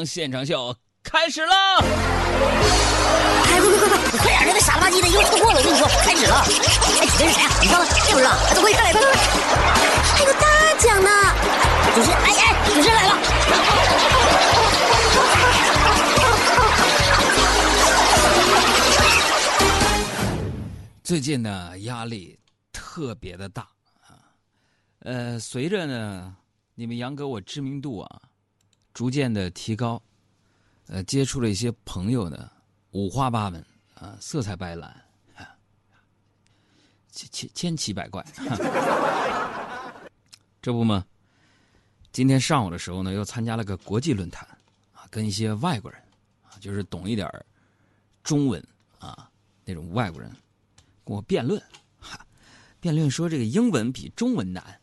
洋现场秀开始了！哎，快快快快，快点！那个傻了吧唧的，又错过了。我跟你说，开始了。哎，这是谁啊？你知道吗？这不知道。快快来，快快快！还有大奖呢！主持人，哎哎，主持人来了。最近呢，压力特别的大啊。呃，随着呢，你们杨哥我知名度啊，逐渐的提高，呃，接触了一些朋友呢，五花八门啊，色彩斑斓啊，千千千奇百怪。这不嘛，今天上午的时候呢，又参加了个国际论坛啊，跟一些外国人啊，就是懂一点中文啊那种外国人。跟我辩论，哈，辩论说这个英文比中文难，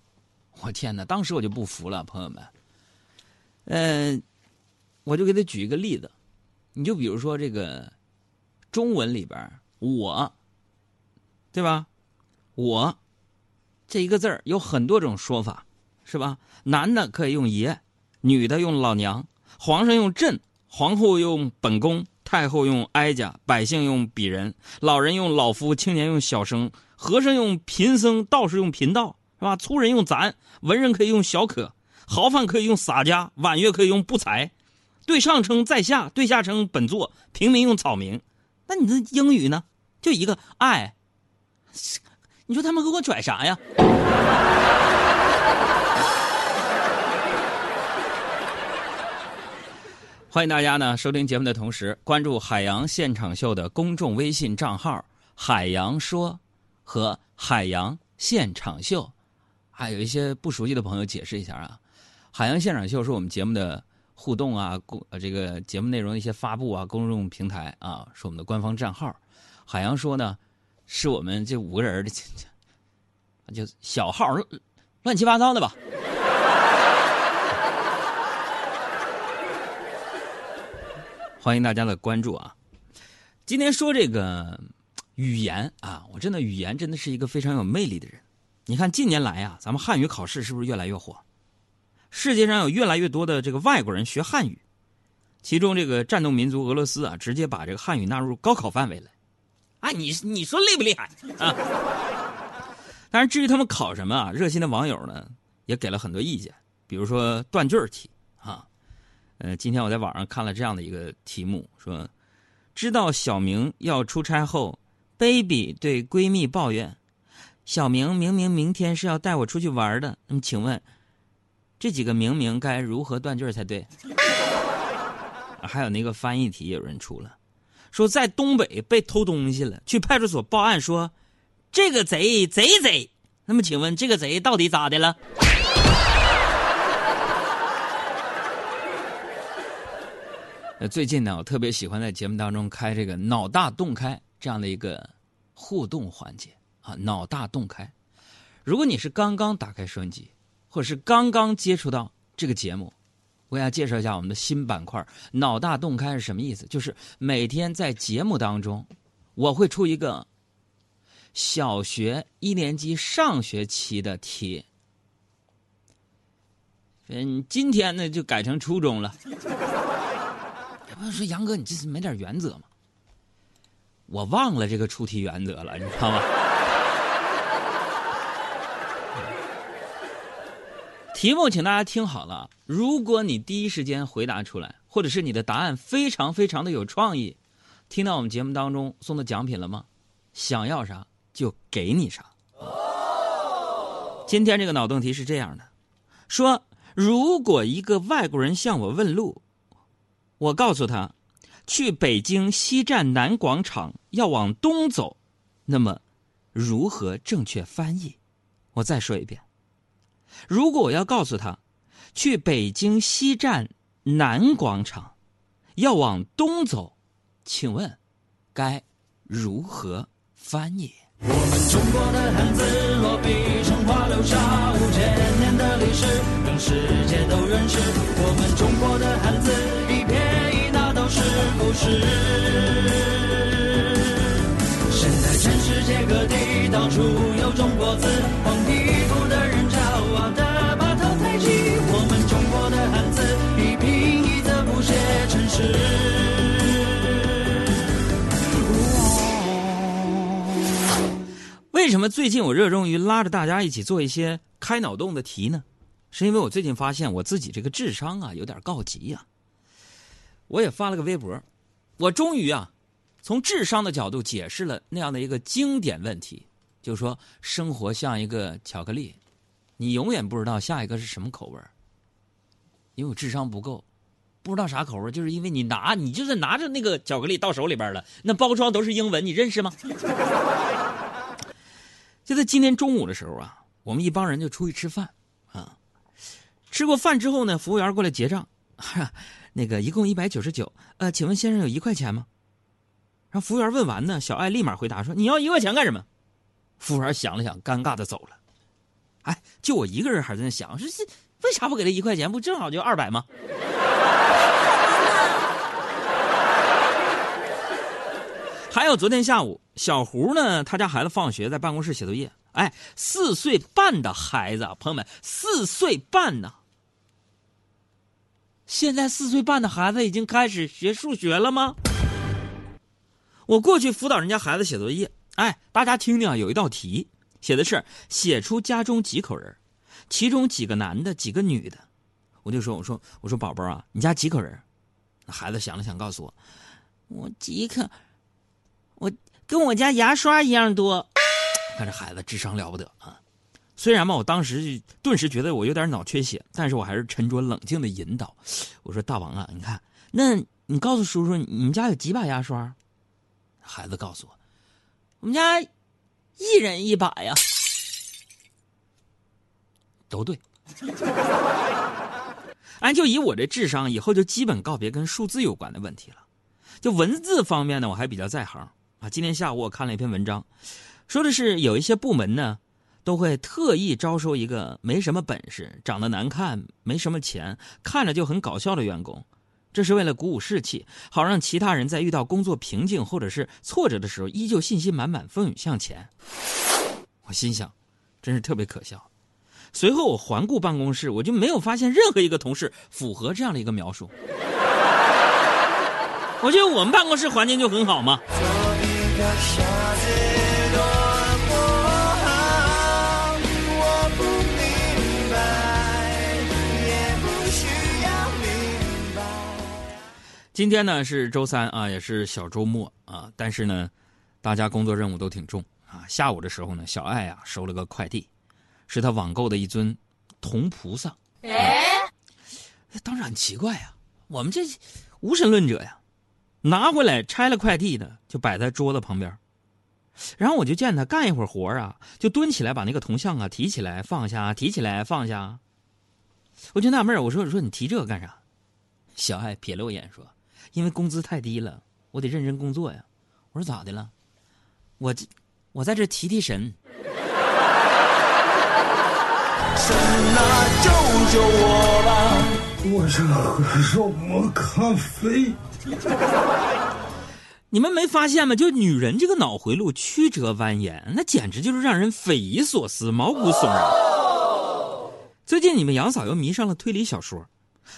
我天哪！当时我就不服了，朋友们。嗯，我就给他举一个例子，你就比如说这个中文里边“我”，对吧？“我”这一个字儿有很多种说法，是吧？男的可以用爷，女的用老娘，皇上用朕，皇后用本宫。太后用哀家，百姓用鄙人，老人用老夫，青年用小生，和尚用贫僧，道士用贫道，是吧？粗人用咱，文人可以用小可，豪放可以用洒家，婉约可以用不才，对上称在下，对下称本座，平民用草民。那你这英语呢？就一个爱，你说他们给我拽啥呀？欢迎大家呢收听节目的同时，关注海洋现场秀的公众微信账号“海洋说”和“海洋现场秀”。还有一些不熟悉的朋友，解释一下啊，“海洋现场秀”是我们节目的互动啊，公这个节目内容的一些发布啊，公众平台啊，是我们的官方账号。“海洋说”呢，是我们这五个人的就小号，乱七八糟的吧。欢迎大家的关注啊！今天说这个语言啊，我真的语言真的是一个非常有魅力的人。你看近年来啊，咱们汉语考试是不是越来越火？世界上有越来越多的这个外国人学汉语，其中这个战斗民族俄罗斯啊，直接把这个汉语纳入高考范围了。啊，你你说厉不厉害啊？但是，至于他们考什么啊，热心的网友呢也给了很多意见，比如说断句题啊。呃，今天我在网上看了这样的一个题目，说，知道小明要出差后，baby 对闺蜜抱怨，小明明明明天是要带我出去玩的，那么请问，这几个明明该如何断句才对？还有那个翻译题有人出了，说在东北被偷东西了，去派出所报案说，这个贼贼贼，那么请问这个贼到底咋的了？最近呢，我特别喜欢在节目当中开这个“脑大洞开”这样的一个互动环节啊，“脑大洞开”。如果你是刚刚打开收音机，或者是刚刚接触到这个节目，我给大家介绍一下我们的新板块“脑大洞开”是什么意思？就是每天在节目当中，我会出一个小学一年级上学期的题。嗯，今天呢就改成初中了。朋友说：“杨哥，你这是没点原则吗？”我忘了这个出题原则了，你知道吗？题目，请大家听好了。如果你第一时间回答出来，或者是你的答案非常非常的有创意，听到我们节目当中送的奖品了吗？想要啥就给你啥。今天这个脑洞题是这样的：说如果一个外国人向我问路。我告诉他，去北京西站南广场要往东走，那么如何正确翻译？我再说一遍，如果我要告诉他，去北京西站南广场要往东走，请问该如何翻译？我们中国的汉字落笔成画，留下五千年的历史，让世界都认识我们中国的汉字。一撇一捺都是故事。现在全世界各地到处有中国字，为什么最近我热衷于拉着大家一起做一些开脑洞的题呢？是因为我最近发现我自己这个智商啊有点告急呀、我也发了个微博，我终于啊从智商的角度解释了那样的一个经典问题，就是说生活像一个巧克力，你永远不知道下一个是什么口味儿因为我智商不够，不知道啥口味儿就是因为你拿你就是拿着那个巧克力到手里边了，那包装都是英文，你认识吗？就在今天中午的时候啊，我们一帮人就出去吃饭啊。吃过饭之后呢，服务员过来结账，那个一共一百九十九，呃，请问先生有一块钱吗？然后服务员问完呢，小爱立马回答说：“你要一块钱干什么？”服务员想了想，尴尬的走了。哎，就我一个人还在那想，说这为啥不给他一块钱？不正好就二百吗？还有昨天下午，小胡呢，他家孩子放学在办公室写作业。哎，四岁半的孩子，朋友们，四岁半呢。现在四岁半的孩子已经开始学数学了吗？我过去辅导人家孩子写作业，哎，大家听听，有一道题写的是写出家中几口人，其中几个男的，几个女的。我就说，我说，我说，宝宝啊，你家几口人？孩子想了想，告诉我，我几口，我跟我家牙刷一样多。看这孩子智商了不得啊！虽然嘛，我当时顿时觉得我有点脑缺血，但是我还是沉着冷静的引导。我说：“大王啊，你看，那你告诉叔叔，你们家有几把牙刷？”孩子告诉我：“我们家一人一把呀。”都对。哎，就以我这智商，以后就基本告别跟数字有关的问题了。就文字方面呢，我还比较在行啊。今天下午我看了一篇文章。说的是有一些部门呢，都会特意招收一个没什么本事、长得难看、没什么钱、看着就很搞笑的员工，这是为了鼓舞士气，好让其他人在遇到工作瓶颈或者是挫折的时候，依旧信心满满、风雨向前。我心想，真是特别可笑。随后我环顾办公室，我就没有发现任何一个同事符合这样的一个描述。我觉得我们办公室环境就很好嘛。今天呢是周三啊，也是小周末啊，但是呢，大家工作任务都挺重啊。下午的时候呢，小爱啊收了个快递，是他网购的一尊铜菩萨。哎，当时很奇怪呀，我们这无神论者呀，拿回来拆了快递的，就摆在桌子旁边。然后我就见他干一会儿活啊，就蹲起来把那个铜像啊提起来放下，提起来放下。我就纳闷我说我说你提这个干啥？小爱瞥了我一眼说。因为工资太低了，我得认真工作呀。我说咋的了？我这我在这提提神。神啊，救救我吧！我这喝什么咖啡？你们没发现吗？就女人这个脑回路曲折蜿蜒，那简直就是让人匪夷所思、毛骨悚然。最近你们杨嫂又迷上了推理小说。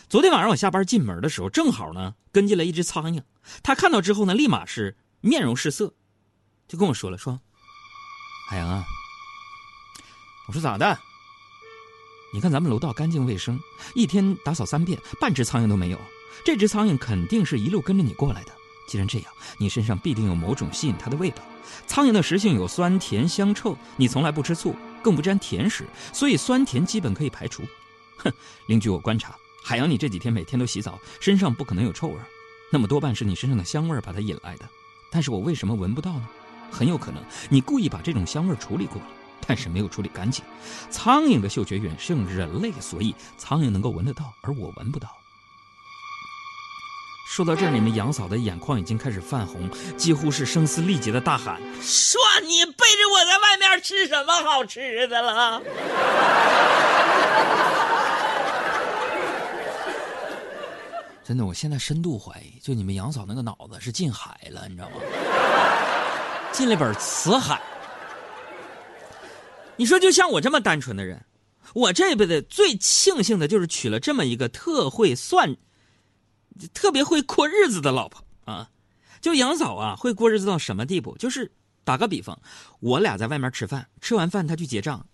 昨天晚上我下班进门的时候，正好呢跟进来一只苍蝇。他看到之后呢，立马是面容失色，就跟我说了：“说，海洋啊，我说咋的？你看咱们楼道干净卫生，一天打扫三遍，半只苍蝇都没有。这只苍蝇肯定是一路跟着你过来的。既然这样，你身上必定有某种吸引它的味道。苍蝇的食性有酸甜香臭，你从来不吃醋，更不沾甜食，所以酸甜基本可以排除。哼，另据我观察。”海洋，你这几天每天都洗澡，身上不可能有臭味那么多半是你身上的香味把它引来的。但是我为什么闻不到呢？很有可能你故意把这种香味处理过了，但是没有处理干净。苍蝇的嗅觉远胜人类，所以苍蝇能够闻得到，而我闻不到。说到这儿，你们杨嫂的眼眶已经开始泛红，几乎是声嘶力竭的大喊：“说你背着我在外面吃什么好吃的了？” 真的，我现在深度怀疑，就你们杨嫂那个脑子是进海了，你知道吗？进了本词海。你说，就像我这么单纯的人，我这辈子最庆幸的就是娶了这么一个特会算、特别会过日子的老婆啊！就杨嫂啊，会过日子到什么地步？就是打个比方，我俩在外面吃饭，吃完饭他去结账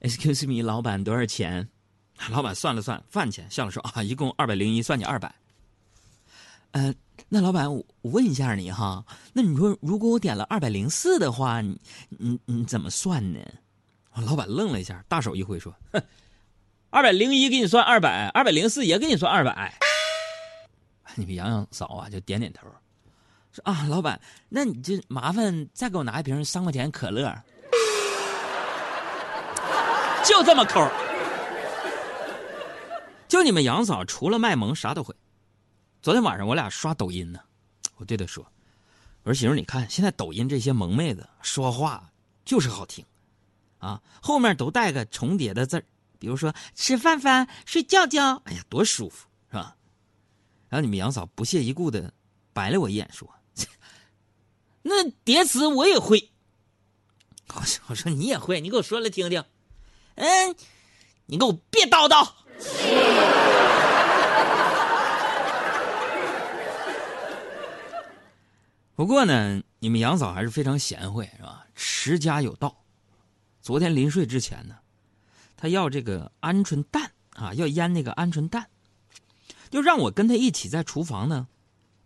，Excuse me，老板多少钱？老板算了算饭钱，笑了说啊，一共二百零一，算你二百。呃，那老板，我问一下你哈，那你说如果我点了二百零四的话，你你你怎么算呢？老板愣了一下，大手一挥说：“二百零一给你算二百，二百零四也给你算二百。”你们洋洋嫂啊就点点头，说：“啊，老板，那你就麻烦再给我拿一瓶三块钱可乐。”就这么抠。就你们杨嫂除了卖萌啥都会。昨天晚上我俩刷抖音呢，我对她说：“我说媳妇你看现在抖音这些萌妹子说话就是好听，啊，后面都带个重叠的字比如说吃饭饭、睡觉觉，哎呀多舒服，是吧？”然后你们杨嫂不屑一顾的白了我一眼说：“那叠词我也会。”我说：“我说你也会，你给我说来听听。”嗯，你给我别叨叨。不过呢，你们杨嫂还是非常贤惠，是吧？持家有道。昨天临睡之前呢，他要这个鹌鹑蛋啊，要腌那个鹌鹑蛋，就让我跟他一起在厨房呢，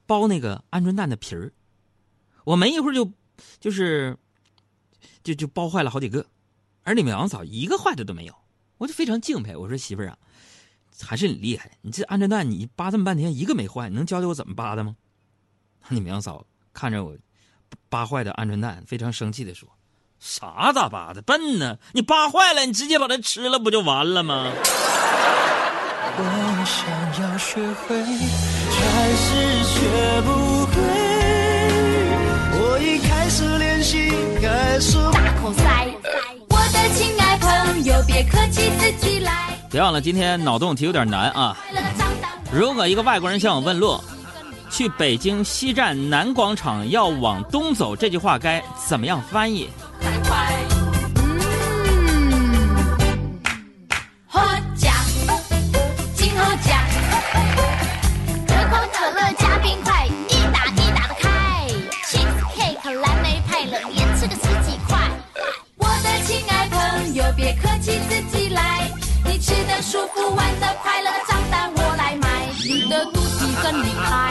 剥那个鹌鹑蛋的皮儿。我没一会儿就，就是，就就剥坏了好几个，而你们杨嫂一个坏的都没有，我就非常敬佩。我说媳妇儿啊。还是你厉害！你这鹌鹑蛋，你扒这么半天一个没坏，你能教教我怎么扒的吗？你们杨嫂看着我扒坏的鹌鹑蛋，非常生气的说：“啥咋扒的？笨呢！你扒坏了，你直接把它吃了不就完了吗？”我想要学会，还是学不会。我已开始练习，开始大口塞。我的亲爱朋友，别客气，自己来。别忘了，今天脑洞题有点难啊！如果一个外国人向我问路，去北京西站南广场要往东走，这句话该怎么样翻译？快嗯好假金好假可口可乐加冰块一打一打的开 cheesecake 蓝莓派了连吃个十几块我的亲爱朋友别客气自己来。你吃的舒服玩的快乐的账单我来买。你的肚子真厉害